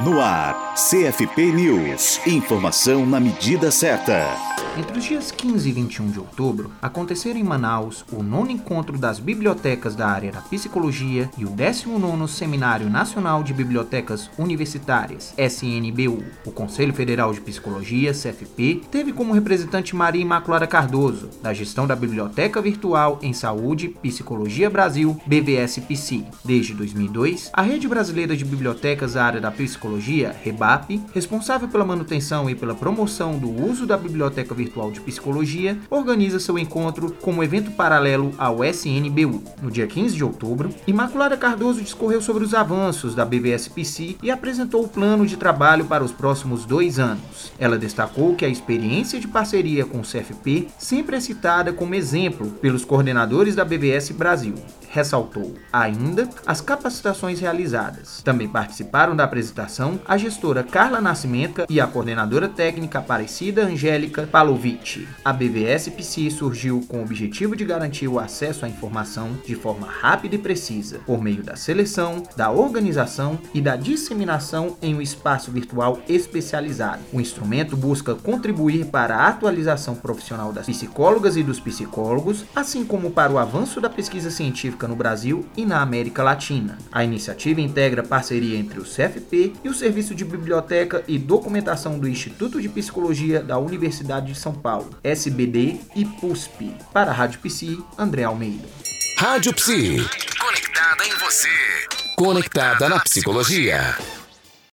No ar, CFP News. Informação na medida certa. Entre os dias 15 e 21 de outubro, aconteceram em Manaus o nono encontro das bibliotecas da área da psicologia e o 19 Seminário Nacional de Bibliotecas Universitárias, SNBU. O Conselho Federal de Psicologia, CFP, teve como representante Maria Imaculada Cardoso, da gestão da Biblioteca Virtual em Saúde, Psicologia Brasil, BVS-PC. Desde 2002, a Rede Brasileira de Bibliotecas da área da psicologia, REBAP, responsável pela manutenção e pela promoção do uso da Biblioteca Virtual Virtual de Psicologia organiza seu encontro como evento paralelo ao SNBU. No dia 15 de outubro, Imaculada Cardoso discorreu sobre os avanços da BVSPC e apresentou o plano de trabalho para os próximos dois anos. Ela destacou que a experiência de parceria com o CFP sempre é citada como exemplo pelos coordenadores da BVS Brasil ressaltou ainda as capacitações realizadas. Também participaram da apresentação a gestora Carla Nascimento e a coordenadora técnica Aparecida Angélica Palovic. A BVS PC surgiu com o objetivo de garantir o acesso à informação de forma rápida e precisa, por meio da seleção, da organização e da disseminação em um espaço virtual especializado. O instrumento busca contribuir para a atualização profissional das psicólogas e dos psicólogos, assim como para o avanço da pesquisa científica no Brasil e na América Latina. A iniciativa integra parceria entre o CFP e o Serviço de Biblioteca e Documentação do Instituto de Psicologia da Universidade de São Paulo, SBD e PUSP. Para a Rádio Psi, André Almeida. Rádio Psi. Conectada em você. Conectada na psicologia.